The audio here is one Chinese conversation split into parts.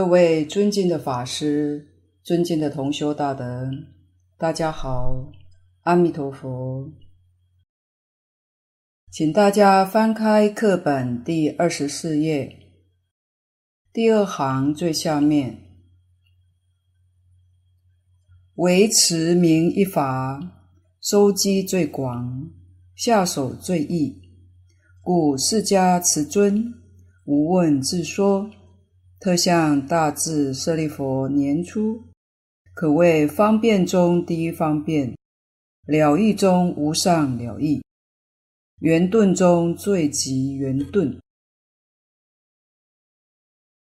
各位尊敬的法师、尊敬的同修大德，大家好，阿弥陀佛。请大家翻开课本第二十四页，第二行最下面，维持名一法，收集最广，下手最易，故释迦慈尊无问自说。特向大智舍利弗年初，可谓方便中第一方便，了义中无上了义，圆顿中最极圆顿。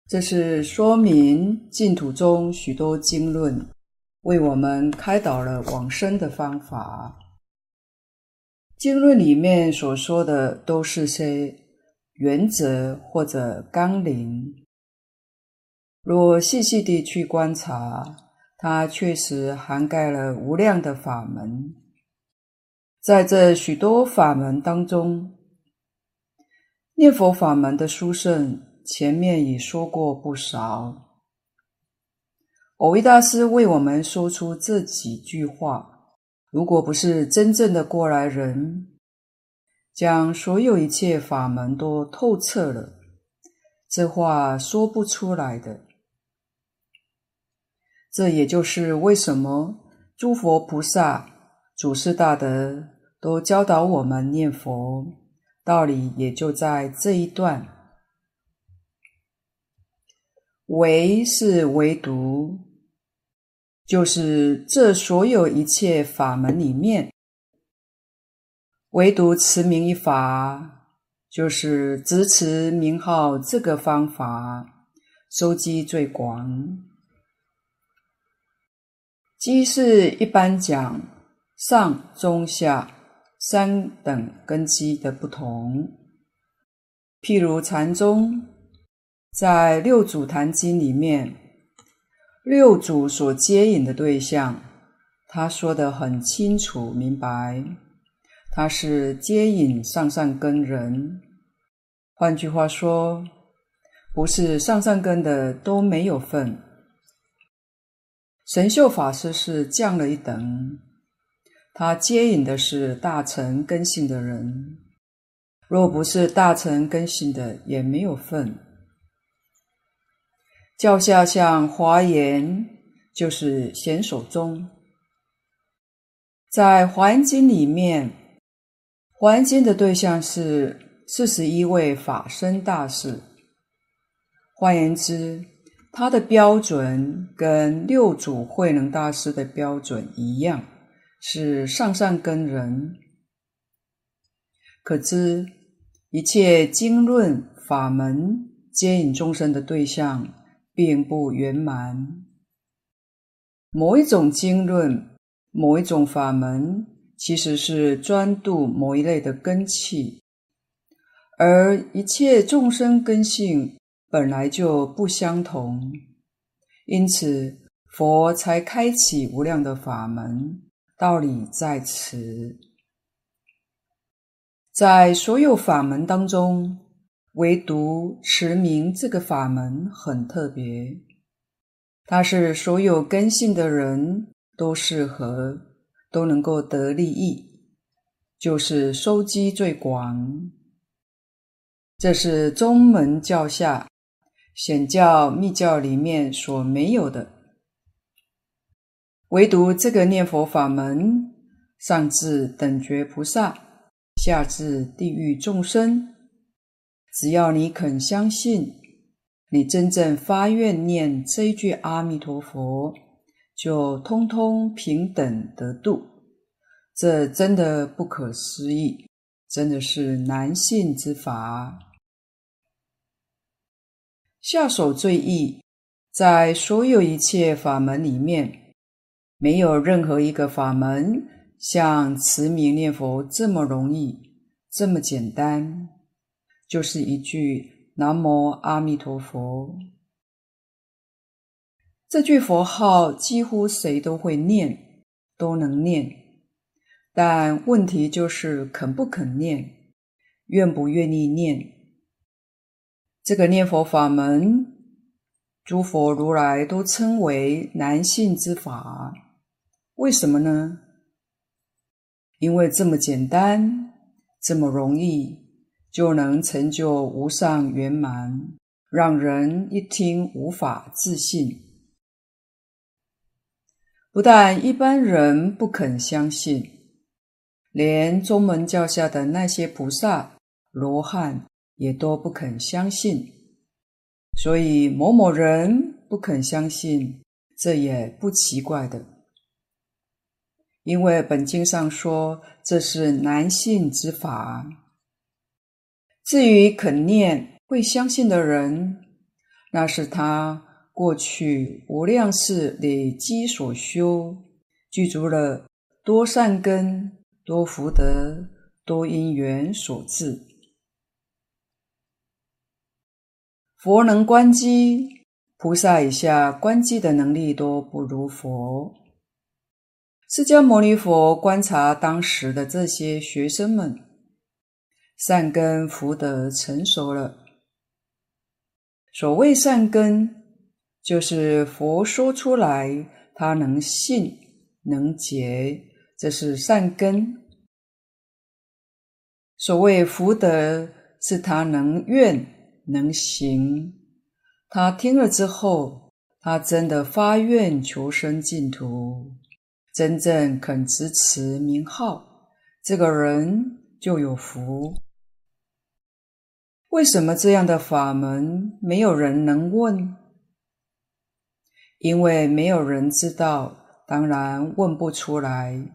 这是说明净土中许多经论，为我们开导了往生的方法。经论里面所说的都是些原则或者纲领。若细细地去观察，它确实涵盖了无量的法门。在这许多法门当中，念佛法门的殊胜，前面已说过不少。蕅益大师为我们说出这几句话，如果不是真正的过来人，将所有一切法门都透彻了，这话说不出来的。这也就是为什么诸佛菩萨、祖师大德都教导我们念佛，道理也就在这一段。唯是唯独，就是这所有一切法门里面，唯独持名一法，就是执持名号这个方法，收集最广。基是一般讲上中下三等根基的不同。譬如禅宗在六祖坛经里面，六祖所接引的对象，他说得很清楚明白，他是接引上上根人。换句话说，不是上上根的都没有份。神秀法师是降了一等，他接引的是大乘根性的人，若不是大乘根性的，也没有份。教下像华严，就是显手中，在华严经里面，华严经的对象是四十一位法身大士，换言之。他的标准跟六祖慧能大师的标准一样，是上上根人。可知一切经论法门接引众生的对象并不圆满。某一种经论、某一种法门，其实是专度某一类的根器，而一切众生根性。本来就不相同，因此佛才开启无量的法门，道理在此。在所有法门当中，唯独持名这个法门很特别，它是所有根性的人都适合，都能够得利益，就是收集最广。这是宗门教下。显教、密教里面所没有的，唯独这个念佛法门，上至等觉菩萨，下至地狱众生，只要你肯相信，你真正发愿念这一句阿弥陀佛，就通通平等得度。这真的不可思议，真的是难信之法。下手最易，在所有一切法门里面，没有任何一个法门像持名念佛这么容易，这么简单。就是一句“南无阿弥陀佛”，这句佛号几乎谁都会念，都能念。但问题就是肯不肯念，愿不愿意念。这个念佛法门，诸佛如来都称为难信之法，为什么呢？因为这么简单，这么容易，就能成就无上圆满，让人一听无法置信。不但一般人不肯相信，连宗门教下的那些菩萨、罗汉也都不肯相信。所以某某人不肯相信，这也不奇怪的，因为本经上说这是难信之法。至于肯念、会相信的人，那是他过去无量世累积所修，具足了多善根、多福德、多因缘所致。佛能观机，菩萨以下观机的能力都不如佛。释迦牟尼佛观察当时的这些学生们，善根福德成熟了。所谓善根，就是佛说出来，他能信能解，这是善根。所谓福德，是他能愿。能行，他听了之后，他真的发愿求生净土，真正肯支持名号，这个人就有福。为什么这样的法门没有人能问？因为没有人知道，当然问不出来。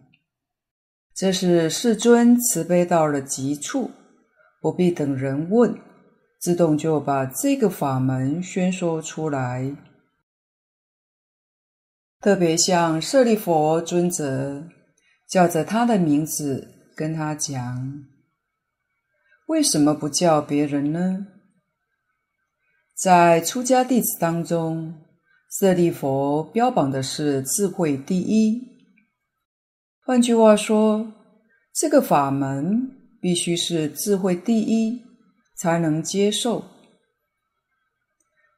这是世尊慈悲到了极处，不必等人问。自动就把这个法门宣说出来，特别像舍利佛尊者叫着他的名字跟他讲：“为什么不叫别人呢？”在出家弟子当中，舍利佛标榜的是智慧第一。换句话说，这个法门必须是智慧第一。才能接受，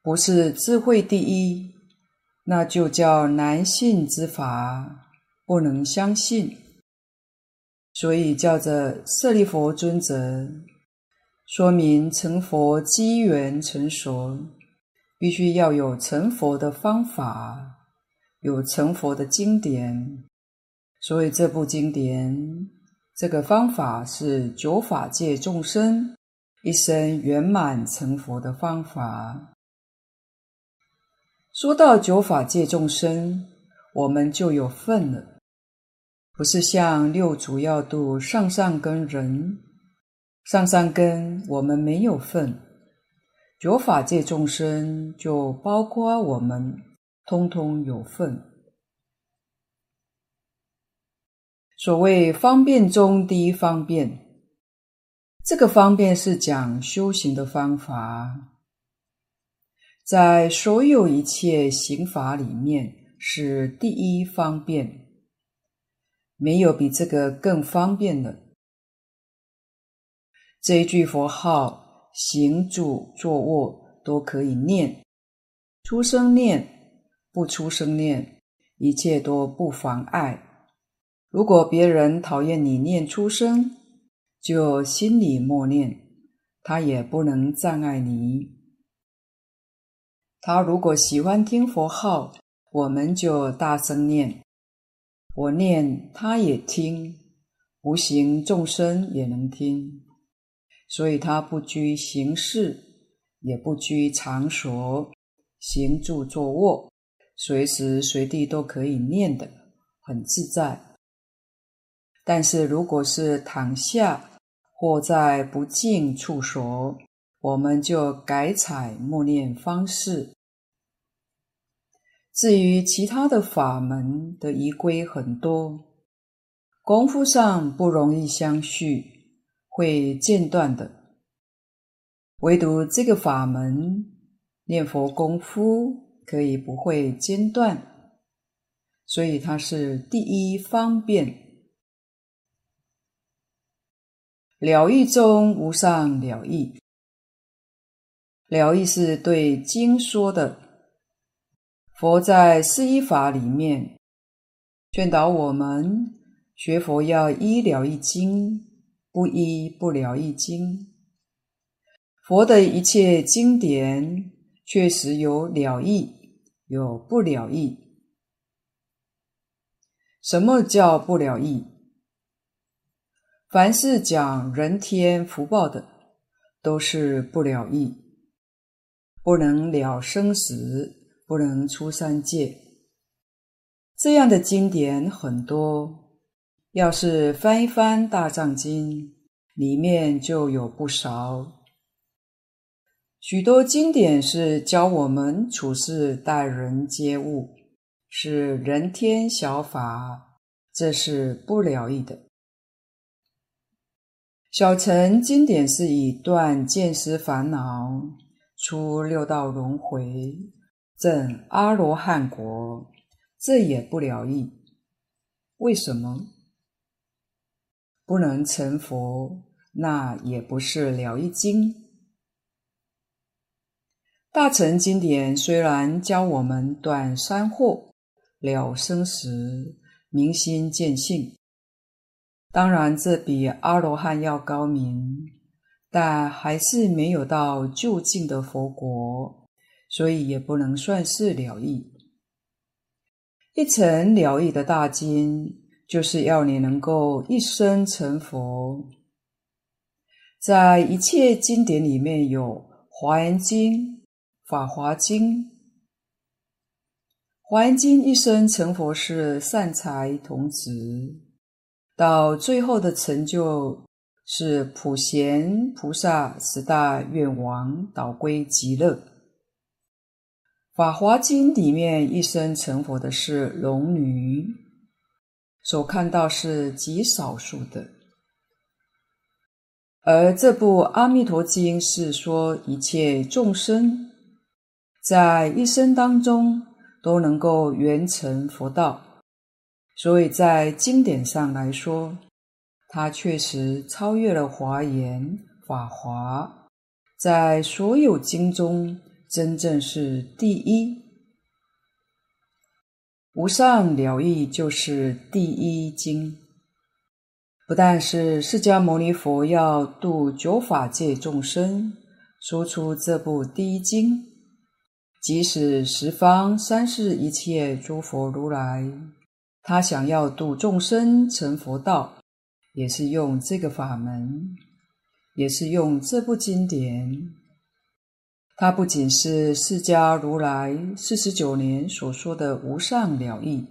不是智慧第一，那就叫难信之法，不能相信。所以叫着舍利弗尊者，说明成佛机缘成熟，必须要有成佛的方法，有成佛的经典。所以这部经典，这个方法是九法界众生。一生圆满成佛的方法。说到九法界众生，我们就有份了，不是像六祖要度上上根人，上上根我们没有份，九法界众生就包括我们，通通有份。所谓方便中第一方便。这个方便是讲修行的方法，在所有一切行法里面是第一方便，没有比这个更方便的。这一句佛号，行住坐卧都可以念，出声念，不出声念，一切都不妨碍。如果别人讨厌你念出声，就心里默念，他也不能障碍你。他如果喜欢听佛号，我们就大声念，我念他也听，无形众生也能听。所以他不拘形式，也不拘场所，行住坐卧，随时随地都可以念的，很自在。但是如果是躺下，或在不净处所，我们就改采默念方式。至于其他的法门的仪规很多，功夫上不容易相续，会间断的。唯独这个法门念佛功夫可以不会间断，所以它是第一方便。了义中无上了义，了义是对经说的，佛在四依法里面劝导我们学佛要依了义经，不依不了义经。佛的一切经典确实有了义，有不了义。什么叫不了义？凡是讲人天福报的，都是不了义，不能了生死。不能出三界，这样的经典很多。要是翻一翻《大藏经》，里面就有不少。许多经典是教我们处事待人接物，是人天小法，这是不了义的。小乘经典是以断见思烦恼，出六道轮回。证阿罗汉果，这也不了义。为什么？不能成佛，那也不是了义经。大乘经典虽然教我们断三惑、了生死、明心见性，当然这比阿罗汉要高明，但还是没有到就近的佛国。所以也不能算是了义。一乘了义的大经，就是要你能够一生成佛。在一切经典里面有《华严经》《法华经》。《华严经》一生成佛是善财童子，到最后的成就是普贤菩萨十大愿王，导归极乐。《法华经》里面一生成佛的是龙女，所看到是极少数的，而这部《阿弥陀经》是说一切众生在一生当中都能够圆成佛道，所以在经典上来说，它确实超越了《华严》《法华》，在所有经中。真正是第一，无上了义就是第一经。不但是释迦牟尼佛要度九法界众生，说出这部第一经，即使十方三世一切诸佛如来，他想要度众生成佛道，也是用这个法门，也是用这部经典。它不仅是释迦如来四十九年所说的无上了义，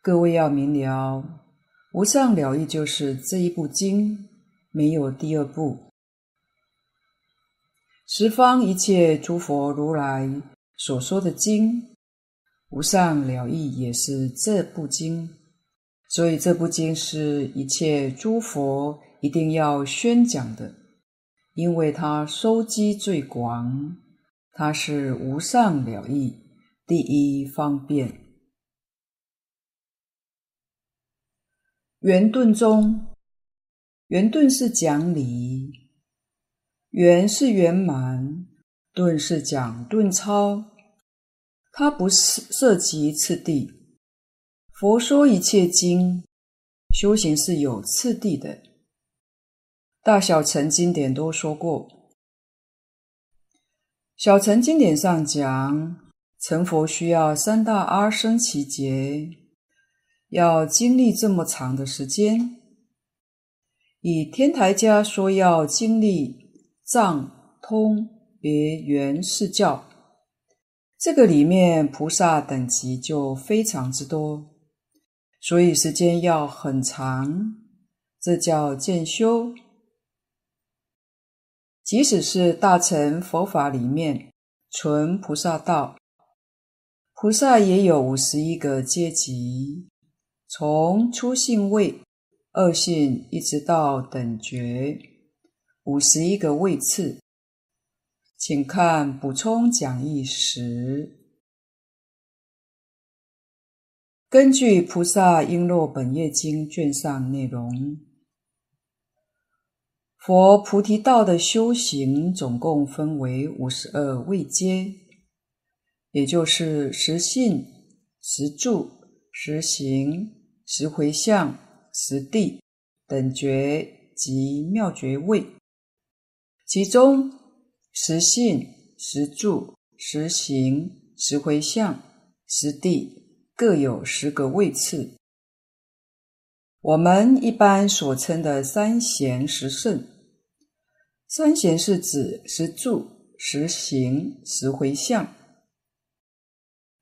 各位要明了，无上了义就是这一部经，没有第二部。十方一切诸佛如来所说的经，无上了义也是这部经，所以这部经是一切诸佛一定要宣讲的。因为它收集最广，它是无上了义第一方便。圆顿中，圆顿是讲理，圆是圆满，顿是讲顿超，它不是涉及次第。佛说一切经，修行是有次第的。大小乘经典都说过，小乘经典上讲，成佛需要三大阿僧只劫，要经历这么长的时间。以天台家说要经历藏、通、别、圆四教，这个里面菩萨等级就非常之多，所以时间要很长，这叫渐修。即使是大乘佛法里面，纯菩萨道，菩萨也有五十一个阶级，从初信位、二信一直到等觉，五十一个位次。请看补充讲义十，根据《菩萨璎珞本业经》卷上内容。佛菩提道的修行总共分为五十二位阶，也就是实信、实住、实行、实回向、实地等觉及妙觉位，其中实信、实住、实行、实回向、实地各有十个位次。我们一般所称的三贤十圣，三贤是指实住、实行、实回向；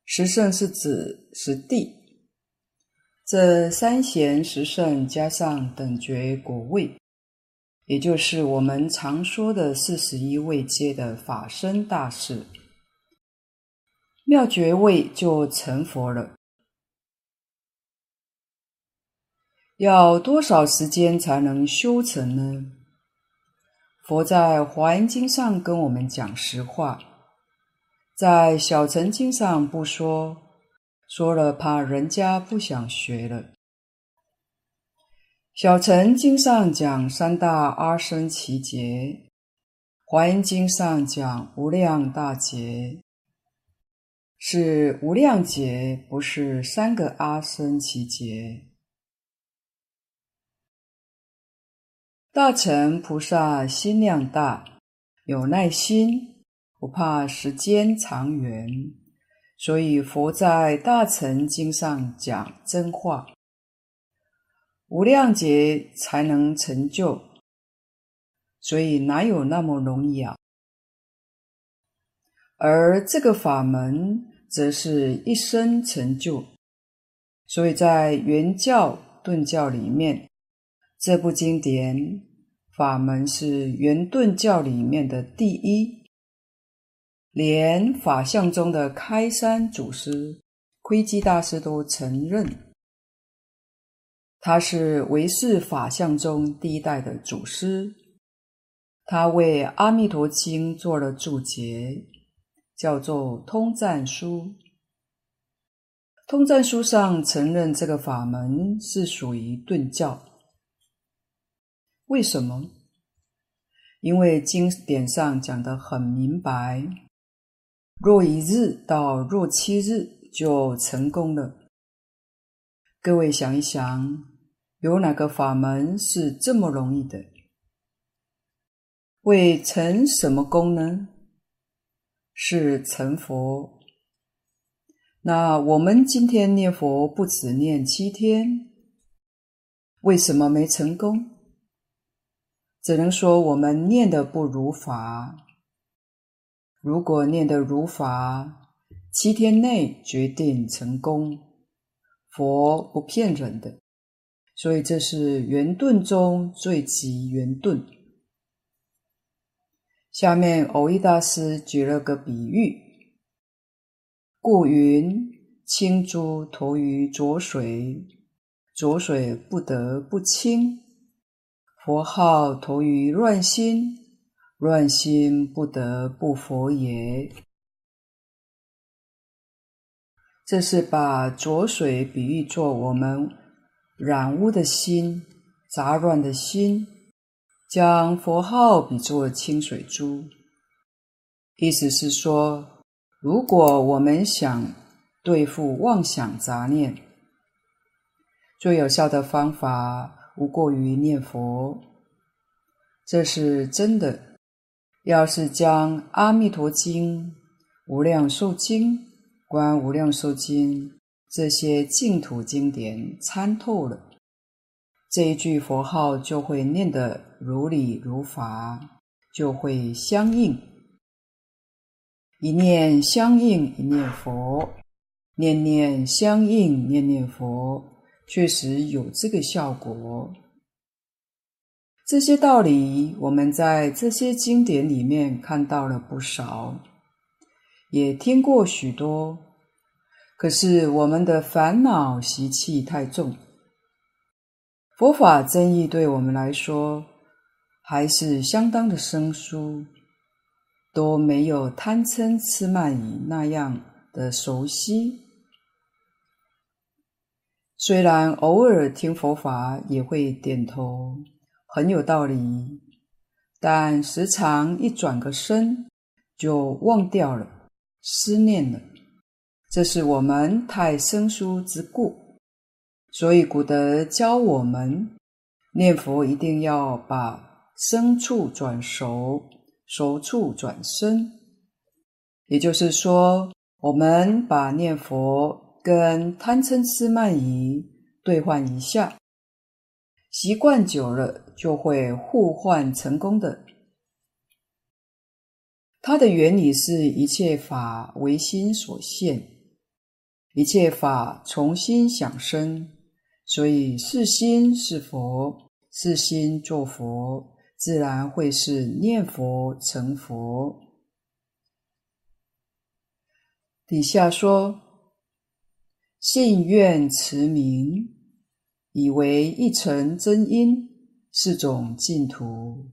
十圣是指实地。这三贤十圣加上等觉果位，也就是我们常说的四十一位阶的法身大士，妙觉位就成佛了。要多少时间才能修成呢？佛在《华严经》上跟我们讲实话，在《小乘经》上不说，说了怕人家不想学了。《小乘经》上讲三大阿僧祇劫，《华严经》上讲无量大劫，是无量劫，不是三个阿僧祇劫。大乘菩萨心量大，有耐心，不怕时间长远，所以佛在大乘经上讲真话，无量劫才能成就，所以哪有那么容易啊？而这个法门则是一生成就，所以在圆教、顿教里面。这部经典法门是圆顿教里面的第一，连法相中的开山祖师窥基大师都承认，他是唯识法相中第一代的祖师。他为《阿弥陀经》做了注解，叫做《通赞书》。《通赞书》上承认这个法门是属于顿教。为什么？因为经典上讲得很明白，若一日到若七日就成功了。各位想一想，有哪个法门是这么容易的？为成什么功呢？是成佛。那我们今天念佛不止念七天，为什么没成功？只能说我们念的不如法。如果念得如法，七天内决定成功。佛不骗人的，所以这是圆顿中最极圆顿。下面蕅益大师举了个比喻，故云：清珠投于浊水，浊水不得不清。佛号投于乱心，乱心不得不佛也。这是把浊水比喻作我们染污的心、杂乱的心，将佛号比作清水珠。意思是说，如果我们想对付妄想杂念，最有效的方法。无过于念佛，这是真的。要是将《阿弥陀经》《无量寿经》《观无量寿经》这些净土经典参透了，这一句佛号就会念得如理如法，就会相应。一念相应，一念佛；念念相应，念念佛。确实有这个效果。这些道理，我们在这些经典里面看到了不少，也听过许多。可是我们的烦恼习气太重，佛法真义对我们来说还是相当的生疏，都没有贪嗔痴慢疑那样的熟悉。虽然偶尔听佛法也会点头，很有道理，但时常一转个身就忘掉了，思念了。这是我们太生疏之故，所以古德教我们念佛一定要把生处转熟，熟处转生。也就是说，我们把念佛跟贪嗔痴慢疑兑换一下，习惯久了就会互换成功的。它的原理是一切法唯心所现，一切法从心想生，所以是心是佛，是心作佛，自然会是念佛成佛。底下说，信愿持名，以为一尘真因，是种净土，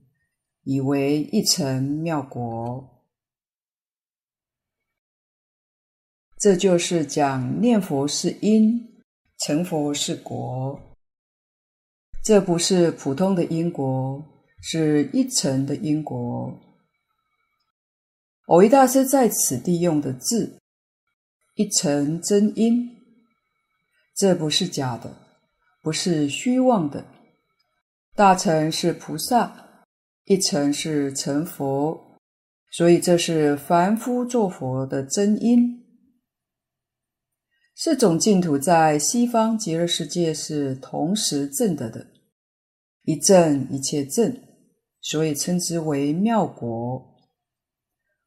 以为一尘妙国。这就是讲念佛是因，成佛是果。这不是普通的因果，是一层的因果。蕅益大师在此地用的字“一层真因”，这不是假的，不是虚妄的。大乘是菩萨，一层是成佛，所以这是凡夫作佛的真因。四种净土在西方极乐世界是同时证得的，一证一切证，所以称之为妙国。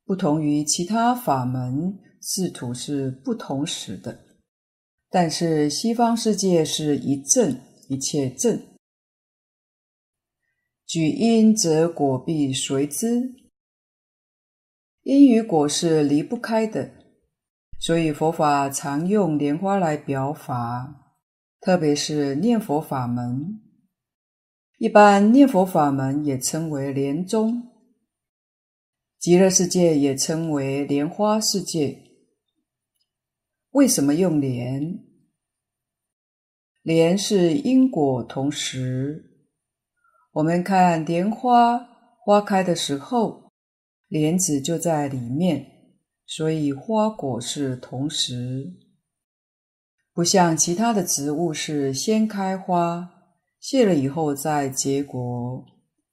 不同于其他法门，四土是不同时的，但是西方世界是一证一切证。举因则果必随之，因与果是离不开的。所以佛法常用莲花来表法，特别是念佛法门。一般念佛法门也称为莲宗，极乐世界也称为莲花世界。为什么用莲？莲是因果同时。我们看莲花花开的时候，莲子就在里面。所以花果是同时，不像其他的植物是先开花，谢了以后再结果，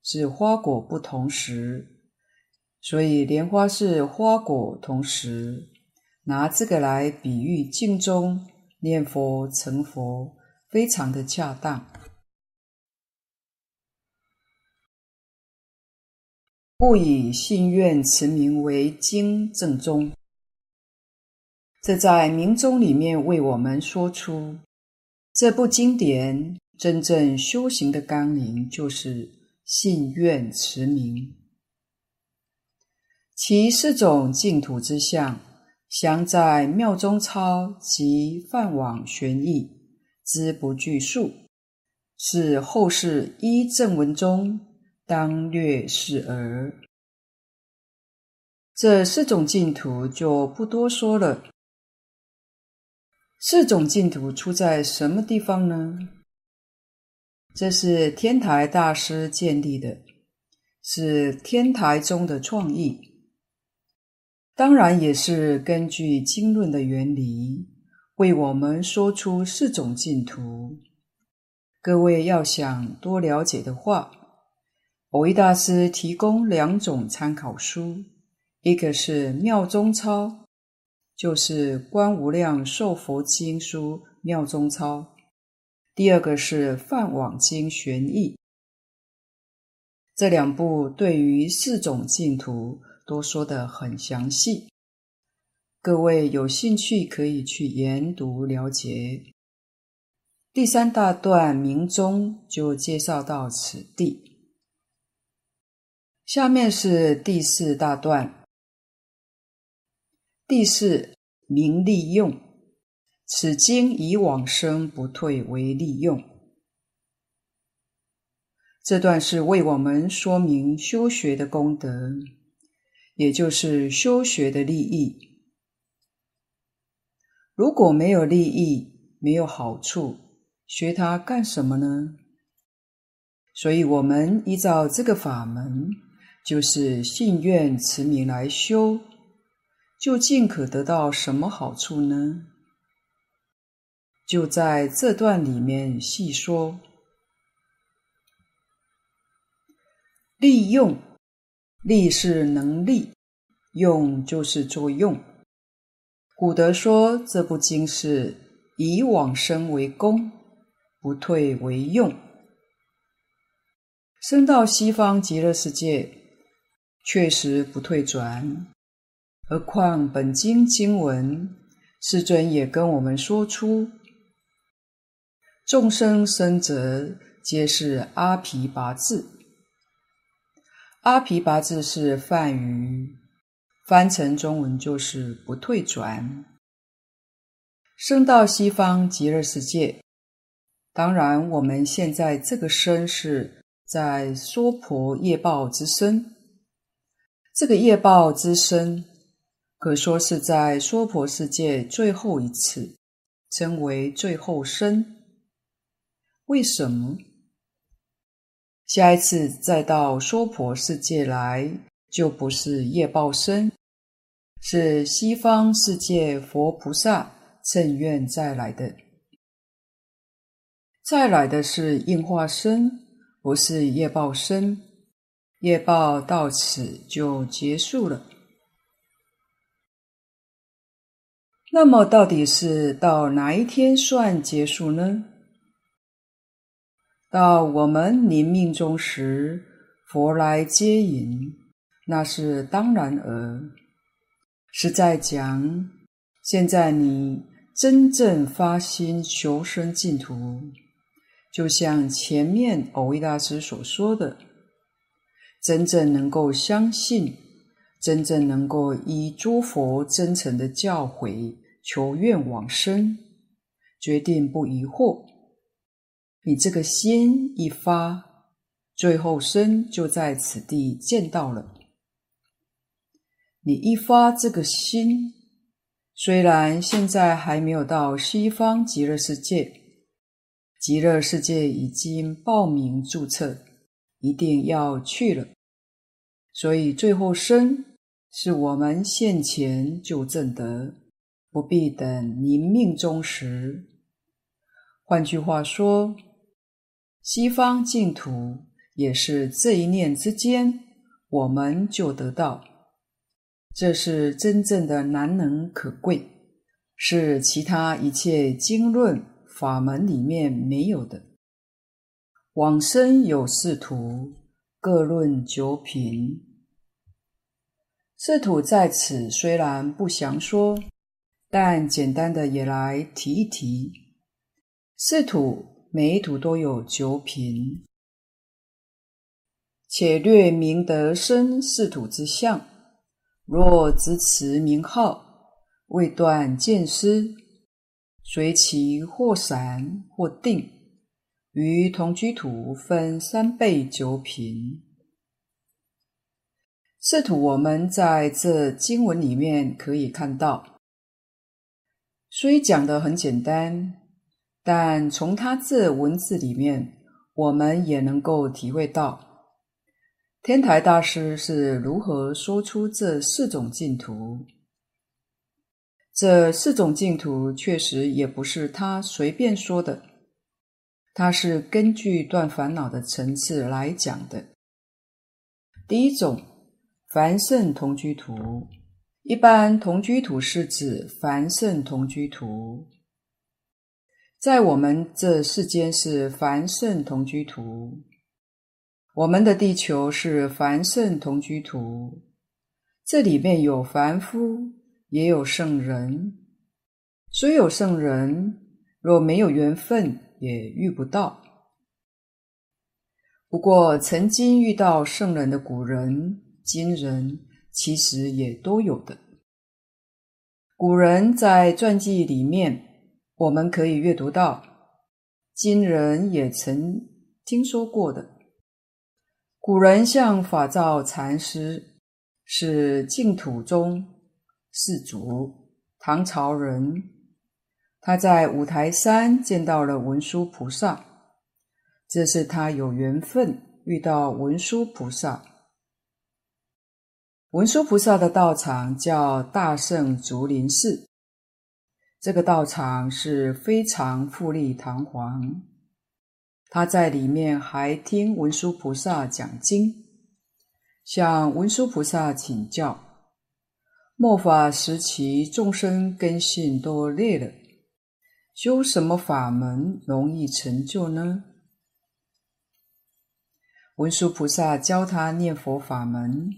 是花果不同时。所以莲花是花果同时，拿这个来比喻经中念佛成佛，非常的恰当。故以信愿持名为经正宗，这在明宗里面为我们说出这部经典真正修行的纲领，就是信愿持名。其四种净土之相，详在《妙中钞》及《梵网玄义》，兹不具述，是后世依正文中。当略示儿，这四种净土就不多说了。四种净土出在什么地方呢？这是天台大师建立的，是天台宗的创意，当然也是根据经论的原理，为我们说出四种净土。各位要想多了解的话，蕅益大师提供两种参考书，一个是《妙中钞》，就是《观无量寿佛经书》《妙中钞》；第二个是《梵网经玄义》。这两部对于四种净土都说得很详细，各位有兴趣可以去研读了解。第三大段明宗就介绍到此地。下面是第四大段，第四名利用，此经以往生不退为利用。这段是为我们说明修学的功德，也就是修学的利益。如果没有利益，没有好处，学它干什么呢？所以，我们依照这个法门。就是信愿持名来修，究竟可得到什么好处呢？就在这段里面细说。利用，利是能力，用就是作用。古德说这部经是以往生为功，不退为用。生到西方极乐世界，确实不退转。何况本经经文，世尊也跟我们说出，众生生者皆是阿鞞跋致。阿鞞跋致是梵语，翻成中文就是不退转。生到西方极乐世界，当然我们现在这个身是。在娑婆业报之身，这个业报之身，可说是在娑婆世界最后一次，称为最后生。为什么？下一次再到娑婆世界来，就不是业报生，是西方世界佛菩萨正愿再来的，再来的是应化身。不是业报生，业报到此就结束了。那么，到底是到哪一天算结束呢？到我们临命终时，佛来接引，那是当然尔。实在讲，现在你真正发心求生净土。就像前面蕅益大师所说的，真正能够相信，真正能够依诸佛真诚的教诲求愿往生，决定不疑惑。你这个心一发，最后生就在此地见到了。你一发这个心，虽然现在还没有到西方极乐世界。极乐世界已经报名注册，一定要去了。所以最后生是我们现前就证得，不必等临命终时。换句话说，西方净土也是这一念之间，我们就得到。这是真正的难能可贵，是其他一切经论。法门里面没有的。往生有四途，各论九品。四土在此虽然不详说，但简单的也来提一提。四土每一土都有九品，且略明得生四土之相。若执持名号，未断见思。随其或散或定，于同居土分三辈九品。四土我们在这经文里面可以看到，虽讲得很简单，但从他这文字里面，我们也能够体会到天台大师是如何说出这四种净土。这四种净土确实也不是他随便说的，它是根据断烦恼的层次来讲的。第一种，凡圣同居土，一般同居土是指凡圣同居土，在我们这世间是凡圣同居土，我们的地球是凡圣同居土，这里面有凡夫。也有圣人，虽有圣人，若没有缘分，也遇不到。不过，曾经遇到圣人的古人、今人，其实也都有的。古人在传记里面，我们可以阅读到，今人也曾听说过的。古人像法照禅师，是净土宗。世祖，唐朝人，他在五台山见到了文殊菩萨，这是他有缘分遇到文殊菩萨。文殊菩萨的道场叫大圣竹林寺，这个道场是非常富丽堂皇。他在里面还听文殊菩萨讲经，向文殊菩萨请教。末法时期，众生根性都劣了，修什么法门容易成就呢？文殊菩萨教他念佛法门，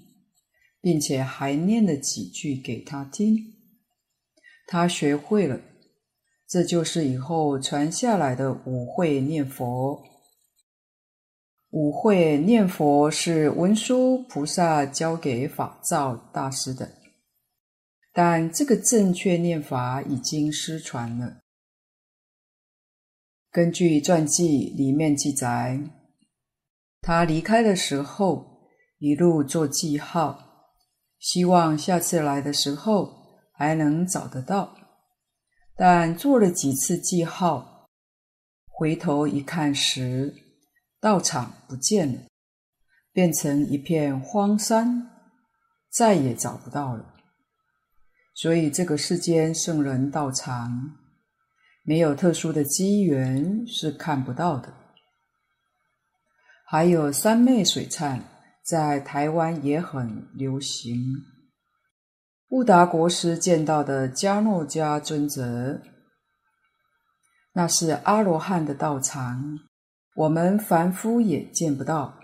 并且还念了几句给他听，他学会了，这就是以后传下来的五会念佛。五会念佛是文殊菩萨教给法照大师的。但这个正确念法已经失传了。根据传记里面记载，他离开的时候一路做记号，希望下次来的时候还能找得到。但做了几次记号，回头一看时，道场不见了，变成一片荒山，再也找不到了。所以，这个世间圣人道场没有特殊的机缘是看不到的。还有三昧水忏，在台湾也很流行。乌达国师见到的迦诺迦尊者，那是阿罗汉的道场，我们凡夫也见不到，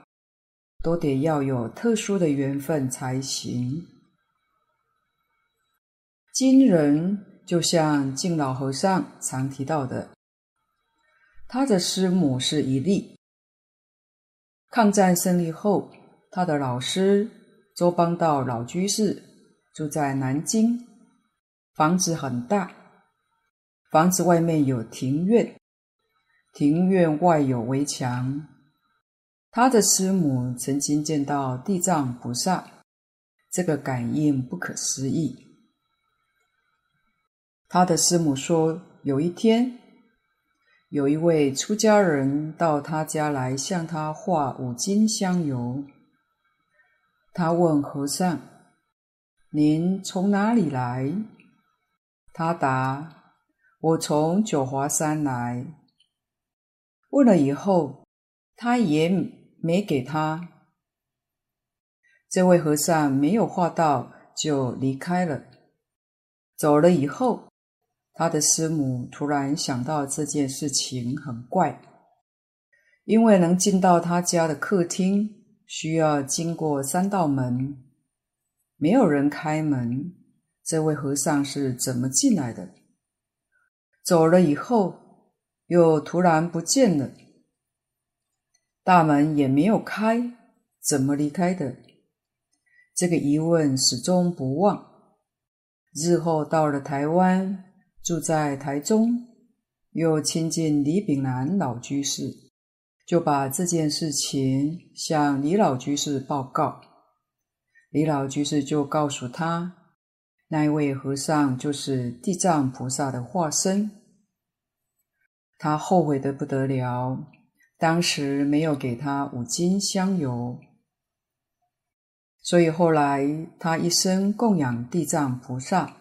都得要有特殊的缘分才行。今人就像净老和尚常提到的，他的师母是一例。抗战胜利后，他的老师周邦道老居士住在南京，房子很大，房子外面有庭院，庭院外有围墙。他的师母曾经见到地藏菩萨，这个感应不可思议。他的师母说，有一天，有一位出家人到他家来向他画五金香油。他问和尚：“您从哪里来？”他答：“我从九华山来。”问了以后，他也没给他。这位和尚没有画到，就离开了。走了以后，他的师母突然想到这件事情很怪，因为能进到他家的客厅需要经过三道门，没有人开门，这位和尚是怎么进来的？走了以后又突然不见了，大门也没有开，怎么离开的？这个疑问始终不忘。日后到了台湾。住在台中，又亲近李炳南老居士，就把这件事情向李老居士报告。李老居士就告诉他，那一位和尚就是地藏菩萨的化身。他后悔得不得了，当时没有给他五金香油，所以后来他一生供养地藏菩萨。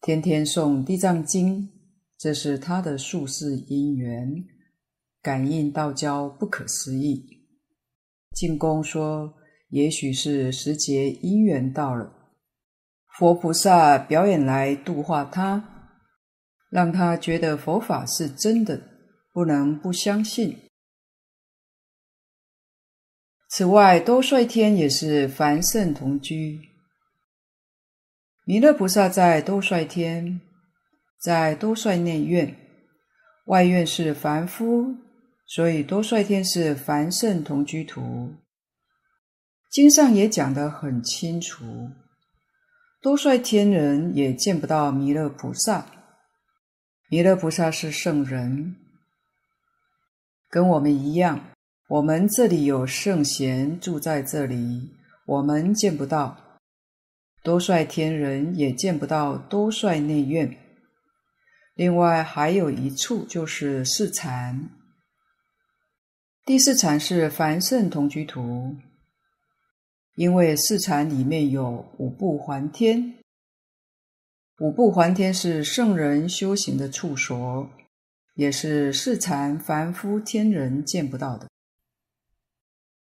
天天诵《地藏经》，这是他的宿世因缘，感应道交不可思议。进公说，也许是时节因缘到了，佛菩萨表演来度化他，让他觉得佛法是真的，不能不相信。此外，多帅天也是凡圣同居。弥勒菩萨在兜率天，在兜率内院，外院是凡夫，所以兜率天是凡圣同居土。经上也讲得很清楚，兜率天人也见不到弥勒菩萨。弥勒菩萨是圣人，跟我们一样，我们这里有圣贤住在这里，我们见不到。多帅天人也见不到多帅内院。另外还有一处就是四禅，第四禅是凡圣同居图。因为四禅里面有五部还天，五部还天是圣人修行的处所，也是四禅凡夫天人见不到的。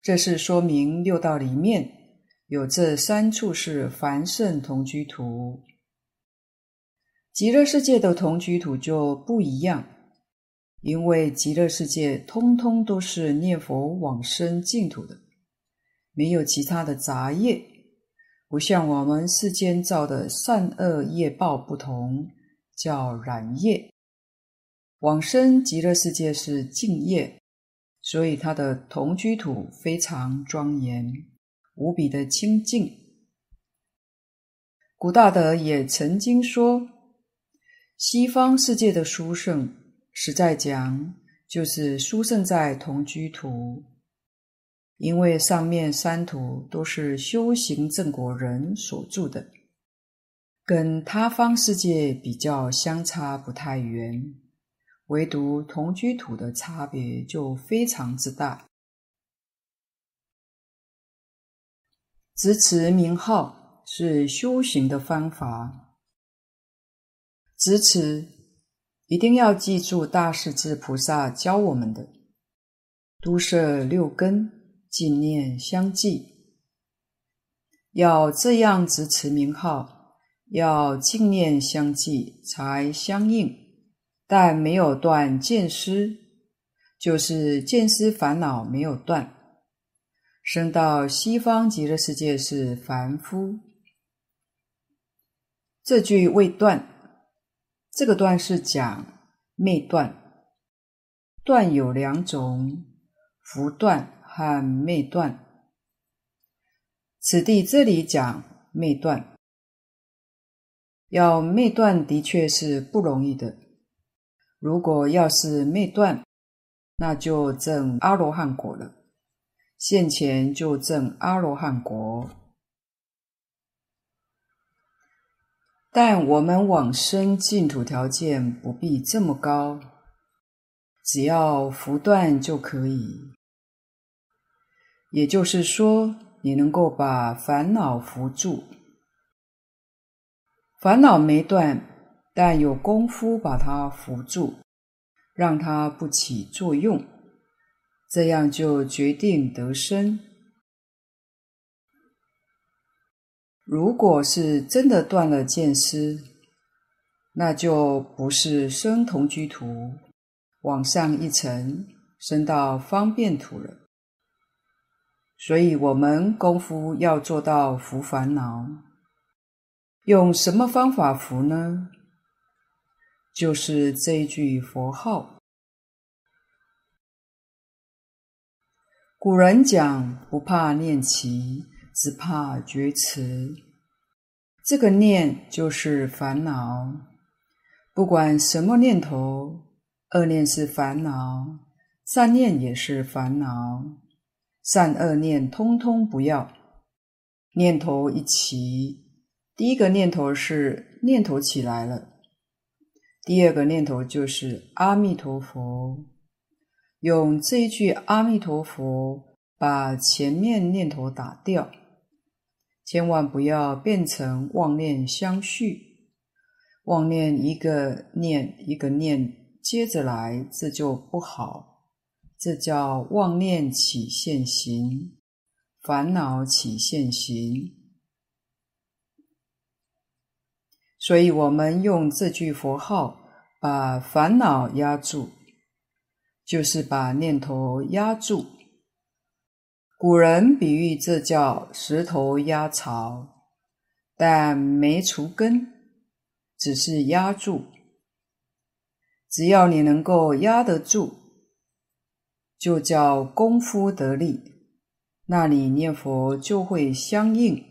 这是说明六道里面有这三处是凡圣同居土，极乐世界的同居土就不一样，因为极乐世界通通都是念佛往生净土的。没有其他的杂业，不像我们世间造的善恶业报不同，叫染业。往生极乐世界是净业，所以它的同居土非常庄严，无比的清净。古大德也曾经说，西方世界的殊胜，实在讲就是殊胜在同居土。因为上面三土都是修行正果人所住的，跟他方世界比较相差不太远，唯独同居土的差别就非常之大。执持名号是修行的方法，执持一定要记住大势至菩萨教我们的，都摄六根。净念相继，要这样执持名号，要净念相继才相应。但没有断见思，就是见思烦恼没有断。生到西方极乐世界是凡夫。这句未断，这个断是讲昧断。断有两种，福断。和昧断，此地这里讲昧断，要昧断的确是不容易的。如果要是昧断，那就证阿罗汉果了。现前就证阿罗汉国，但我们往生净土条件不必这么高，只要拂断就可以。也就是说，你能够把烦恼扶住，烦恼没断，但有功夫把它扶住，让它不起作用，这样就决定得生。如果是真的断了见思，那就不是生同居土，往上一层，升到方便土了。所以，我们功夫要做到拂烦恼，用什么方法拂呢？就是这一句佛号。古人讲，不怕念奇，只怕觉迟。这个念就是烦恼，不管什么念头，恶念是烦恼，善念也是烦恼。善恶念通通不要，念头一起，第一个念头是念头起来了，第二个念头就是阿弥陀佛，用这一句阿弥陀佛把前面念头打掉，千万不要变成妄念相续，妄念一个念一个念接着来，这就不好。这叫妄念起现行，烦恼起现行。所以，我们用这句佛号把烦恼压住，就是把念头压住。古人比喻这叫石头压草，但没除根，只是压住。只要你能够压得住。就叫功夫得力，那你念佛就会相应。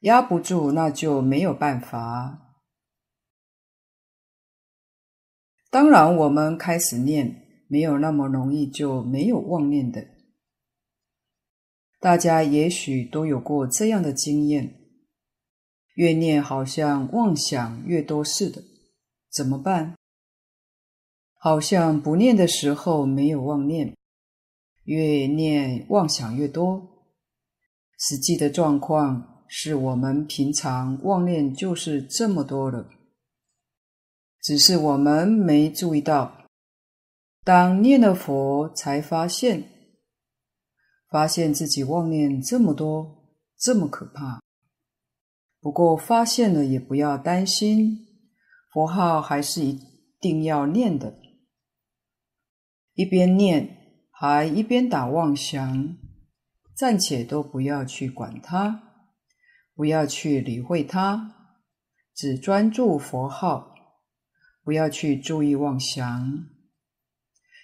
压不住，那就没有办法。当然，我们开始念，没有那么容易就没有妄念的。大家也许都有过这样的经验：越念好像妄想越多似的，怎么办？好像不念的时候没有妄念，越念妄想越多。实际的状况是我们平常妄念就是这么多了，只是我们没注意到。当念了佛，才发现，发现自己妄念这么多，这么可怕。不过发现了也不要担心，佛号还是一定要念的。一边念，还一边打妄想，暂且都不要去管它，不要去理会它，只专注佛号，不要去注意妄想。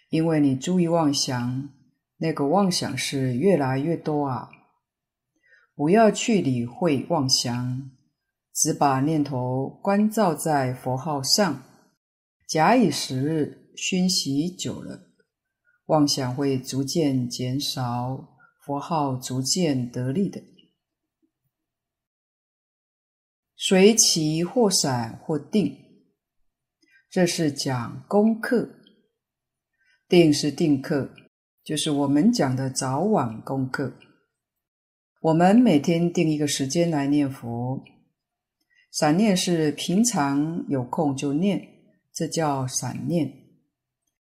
因为你注意妄想，那个妄想是越来越多啊！不要去理会妄想，只把念头关照在佛号上，假以时日，熏习久了，妄想会逐渐减少，佛号逐渐得力的。随其或闪或定，这是讲功课。定是定课，就是我们讲的早晚功课。我们每天定一个时间来念佛，闪念是平常有空就念，这叫闪念。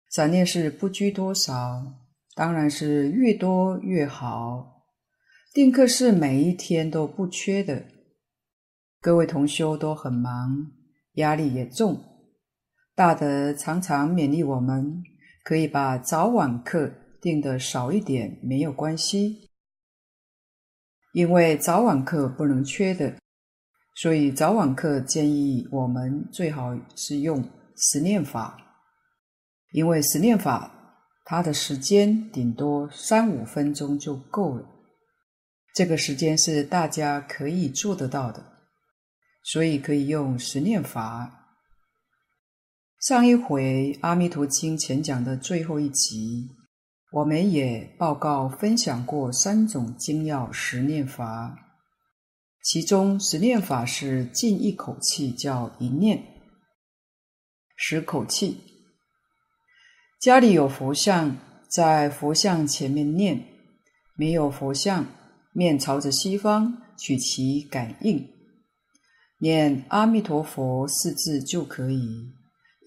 闪念是不拘多少，当然是越多越好。定课是每一天都不缺的。各位同修都很忙，压力也重，大德常常勉励我们。可以把早晚课定的少一点，没有关系，因为早晚课不能缺的，所以早晚课建议我们最好是用十念法，因为十念法它的时间顶多三五分钟就够了，这个时间是大家可以做得到的，所以可以用十念法。上一回《阿弥陀经》前讲的最后一集，我们也报告分享过三种精要十念法，其中十念法是净一口气叫一念，十口气。家里有佛像，在佛像前面念；没有佛像，面朝着西方，取其感应，念阿弥陀佛四字就可以。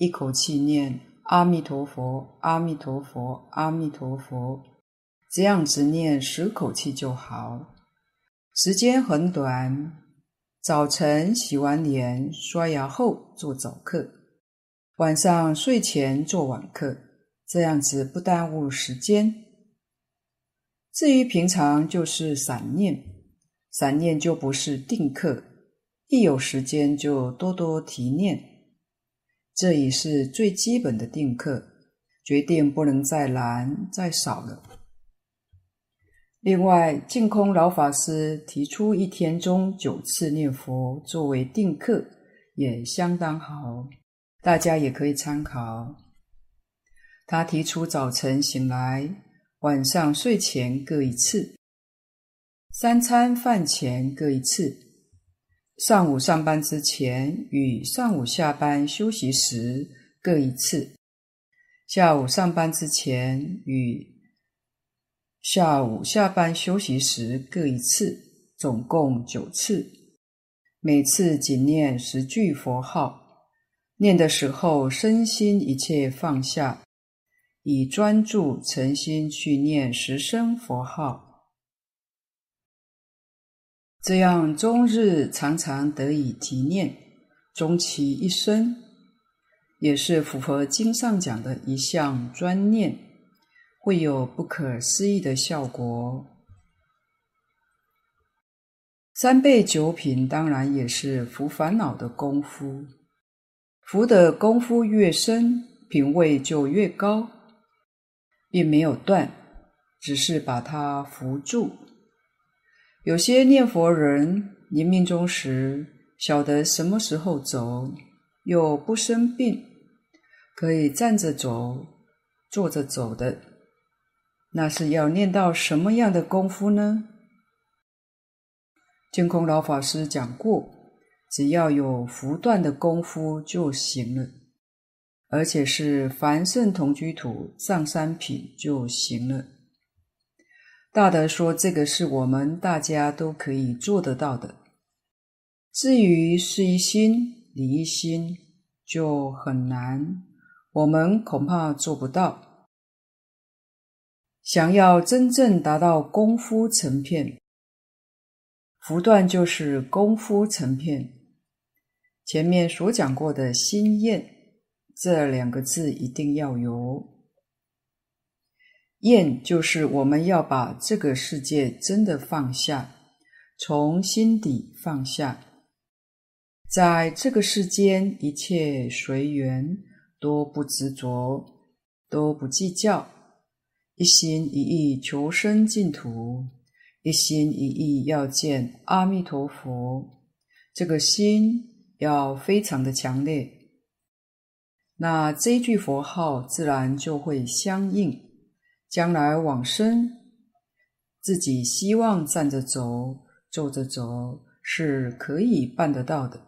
一口气念阿弥陀佛，阿弥陀佛，阿弥陀佛，这样子念十口气就好。时间很短，早晨洗完脸、刷牙后做早课，晚上睡前做晚课，这样子不耽误时间。至于平常就是散念，散念就不是定课，一有时间就多多提念。这已是最基本的定课，决定不能再难再少了。另外，净空老法师提出一天中九次念佛作为定课，也相当好，大家也可以参考。他提出早晨醒来、晚上睡前各一次，三餐饭前各一次。上午上班之前与上午下班休息时各一次，下午上班之前与下午下班休息时各一次，总共九次。每次仅念十句佛号，念的时候身心一切放下，以专注诚心去念十声佛号。这样终日常常得以提念，终其一生，也是符合经上讲的一项专念，会有不可思议的效果。三倍九品当然也是伏烦恼的功夫，伏的功夫越深，品位就越高，并没有断，只是把它伏住。有些念佛人临命终时晓得什么时候走，又不生病，可以站着走、坐着走的，那是要念到什么样的功夫呢？净空老法师讲过，只要有伏断的功夫就行了，而且是凡圣同居土上三品就行了。大德说，这个是我们大家都可以做得到的。至于是一心、离一心，就很难，我们恐怕做不到。想要真正达到功夫成片，福断就是功夫成片。前面所讲过的心验这两个字一定要有。验就是我们要把这个世界真的放下，从心底放下，在这个世间一切随缘，都不执着，都不计较，一心一意求生净土，一心一意要见阿弥陀佛，这个心要非常的强烈，那这一句佛号自然就会相应。将来往生，自己希望站着走、坐着走是可以办得到的。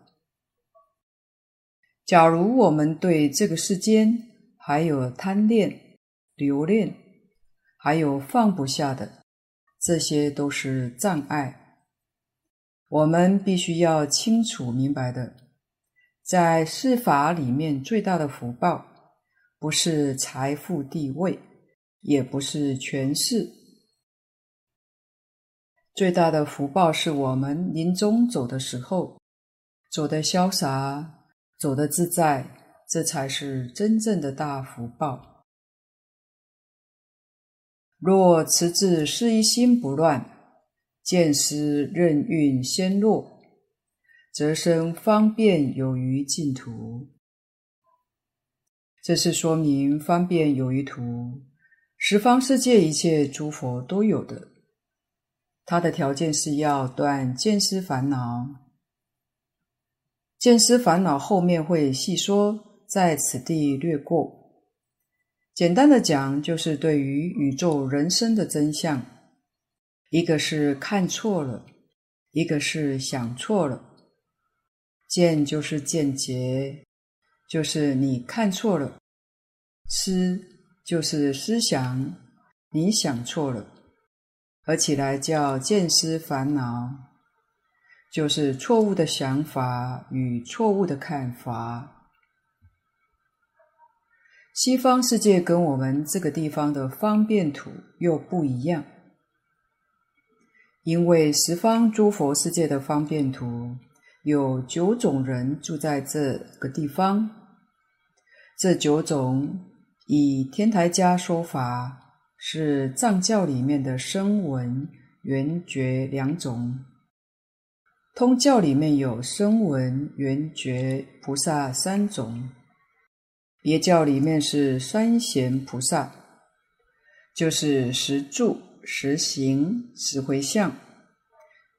假如我们对这个世间还有贪恋、留恋，还有放不下的，这些都是障碍。我们必须要清楚明白的，在世法里面最大的福报，不是财富地位。也不是权势，最大的福报是我们临终走的时候，走得潇洒，走得自在，这才是真正的大福报。若持志是一心不乱，见思任运先落，则生方便有余净土。这是说明方便有余土。十方世界一切诸佛都有的，他的条件是要断见思烦恼。见思烦恼后面会细说，在此地略过。简单的讲，就是对于宇宙人生的真相，一个是看错了，一个是想错了。见就是见解，就是你看错了，思。就是思想，你想错了，合起来叫见思烦恼，就是错误的想法与错误的看法。西方世界跟我们这个地方的方便土又不一样，因为十方诸佛世界的方便土有九种人住在这个地方，这九种。以天台家说法，是藏教里面的声闻、缘觉两种；通教里面有声闻、缘觉菩萨三种；别教里面是三贤菩萨，就是十住、十行、十回向，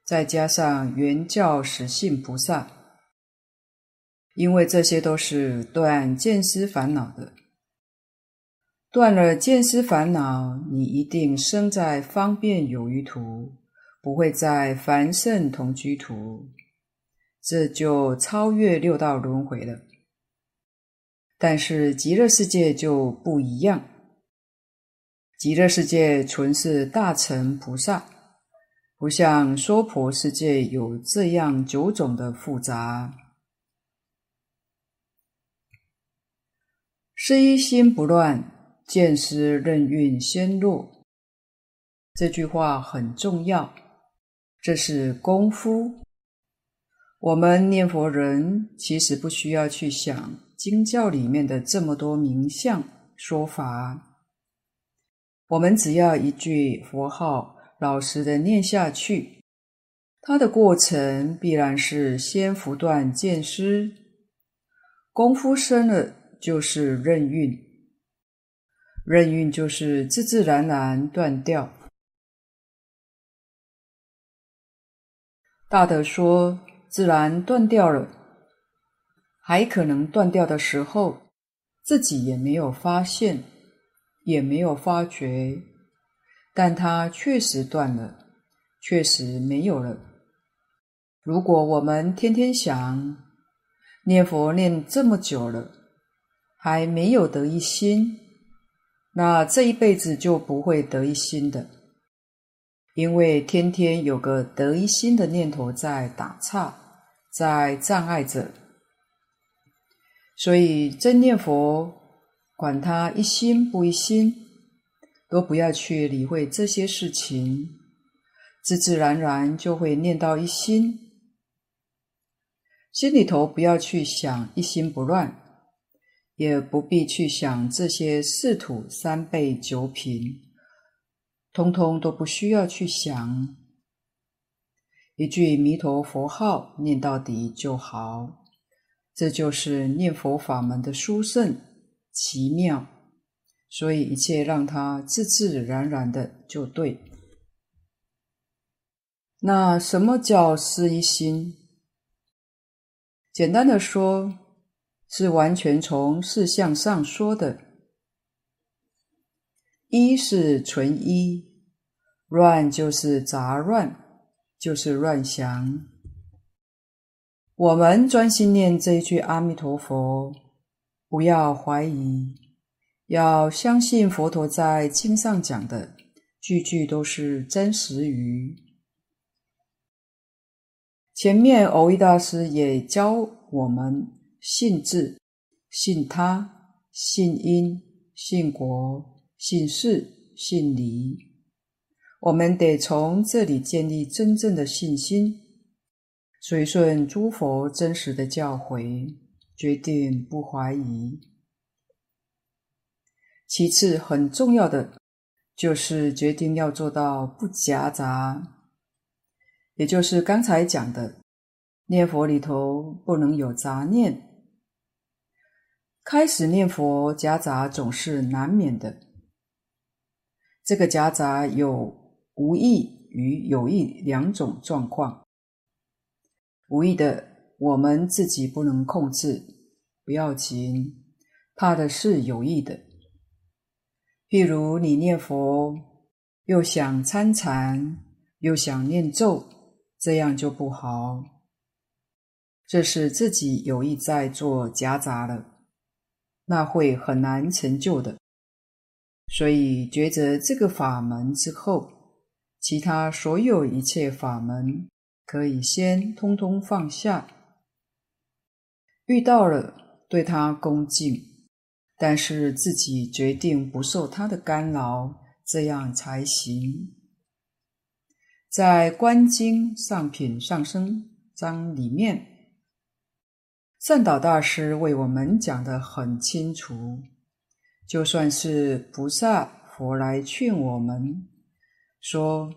再加上圆教十信菩萨，因为这些都是断见思烦恼的。断了见思烦恼，你一定生在方便有余土，不会在凡圣同居土，这就超越六道轮回了。但是极乐世界就不一样，极乐世界纯是大乘菩萨，不像娑婆世界有这样九种的复杂。是一心不乱。见思任运先落，这句话很重要。这是功夫。我们念佛人其实不需要去想经教里面的这么多名相说法，我们只要一句佛号，老实的念下去，它的过程必然是先拂断见思，功夫深了就是任运。任运就是自自然然断掉。大德说，自然断掉了，还可能断掉的时候，自己也没有发现，也没有发觉，但它确实断了，确实没有了。如果我们天天想念佛念这么久了，还没有得一心。那这一辈子就不会得一心的。因为天天有个得一心的念头在打岔，在障碍着，所以真念佛，管他一心不一心，都不要去理会这些事情，自自然然就会念到一心，心里头不要去想一心不乱，也不必去想这些四土三辈九品。通通都不需要去想，一句弥陀佛号念到底就好。这就是念佛法门的殊胜奇妙，所以一切让它自自然然的就对。那什么叫思一心？简单的说，是完全从事相上说的。一是纯一，乱就是杂乱，就是乱想。我们专心念这一句阿弥陀佛，不要怀疑，要相信佛陀在经上讲的句句都是真实语。前面蕅益大师也教我们信自、信他、信因、信果。信事、信理，我们得从这里建立真正的信心，随顺诸佛真实的教诲，决定不怀疑。其次，很重要的就是决定要做到不夹杂，也就是刚才讲的，念佛里头不能有杂念。开始念佛夹杂总是难免的。这个夹杂有无意与有意两种状况。无意的，我们自己不能控制，不要紧；怕的是有意的。譬如你念佛，又想参禅，又想念咒，这样就不好。这是自己有意在做夹杂了，那会很难成就的。所以，觉得这个法门之后，其他所有一切法门可以先通通放下。遇到了，对他恭敬，但是自己决定不受他的干扰，这样才行。在《观经上品上生章》里面，善导大师为我们讲得很清楚。就算是菩萨佛来劝我们说，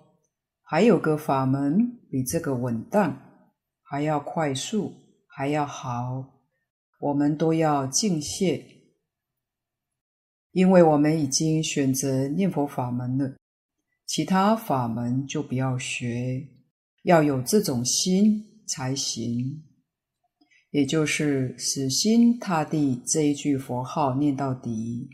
还有个法门比这个稳当，还要快速，还要好，我们都要敬谢，因为我们已经选择念佛法门了，其他法门就不要学，要有这种心才行，也就是死心塌地这一句佛号念到底。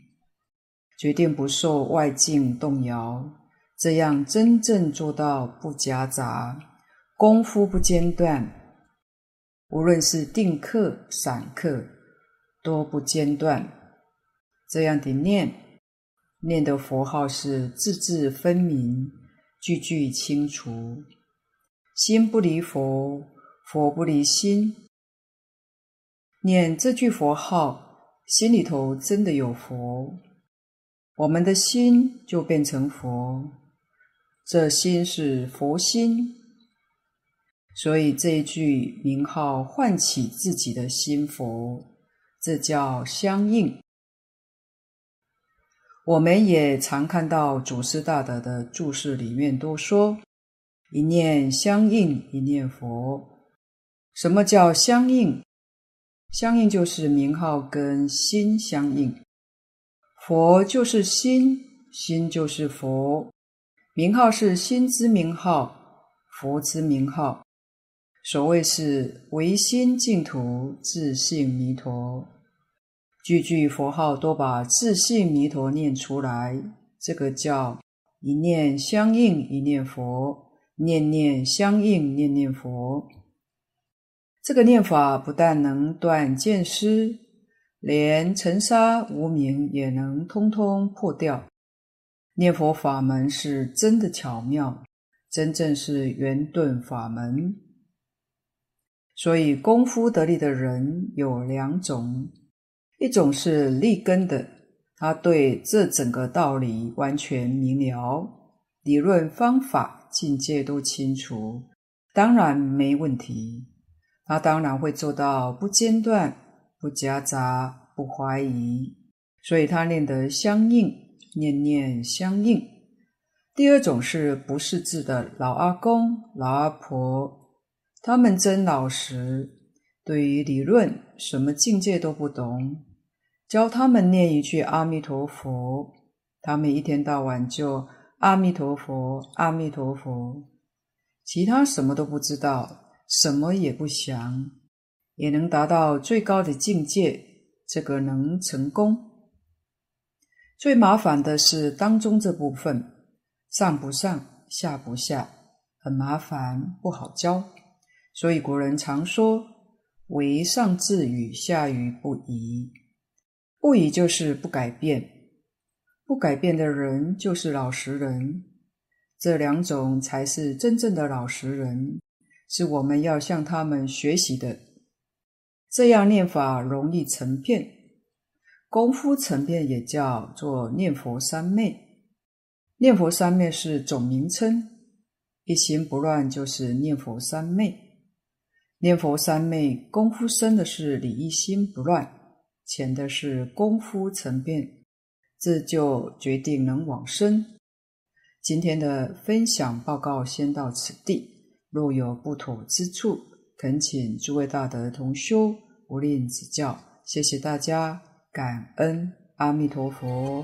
决定不受外境动摇，这样真正做到不夹杂，功夫不间断。无论是定课、散课，都不间断。这样的念，念的佛号是字字分明，句句清楚，心不离佛，佛不离心。念这句佛号，心里头真的有佛。我们的心就变成佛，这心是佛心，所以这一句名号唤起自己的心佛，这叫相应。我们也常看到祖师大德的注释里面都说：“一念相应，一念佛。”什么叫相应？相应就是名号跟心相应。佛就是心，心就是佛，名号是心之名号，佛之名号。所谓是唯心净土，自性弥陀。句句佛号都把自性弥陀念出来，这个叫一念相应，一念佛；念念相应，念念佛。这个念法不但能断见思。连尘沙无明也能通通破掉。念佛法门是真的巧妙，真正是圆顿法门。所以功夫得力的人有两种，一种是立根的，他对这整个道理完全明了，理论方法境界都清楚，当然没问题。他当然会做到不间断、不夹杂、不怀疑，所以他念得相应，念念相应。第二种是不识字的老阿公、老阿婆。他们真老实，对于理论什么境界都不懂。教他们念一句阿弥陀佛，他们一天到晚就阿弥陀佛，阿弥陀佛，其他什么都不知道，什么也不想，也能达到最高的境界，这个能成功。最麻烦的是当中这部分，上不上，下不下，很麻烦，不好教。所以古人常说：“唯上自与，下愚不移。”不移就是不改变，不改变的人就是老实人。这两种才是真正的老实人，是我们要向他们学习的。这样念法容易成片，功夫成片也叫做念佛三昧。念佛三昧是总名称，一心不乱就是念佛三昧。念佛三昧，功夫深的是理一心不乱，浅的是功夫成片，这就决定能往生。今天的分享报告先到此地，若有不妥之处，恳请诸位大德同修不吝指教。谢谢大家，感恩阿弥陀佛。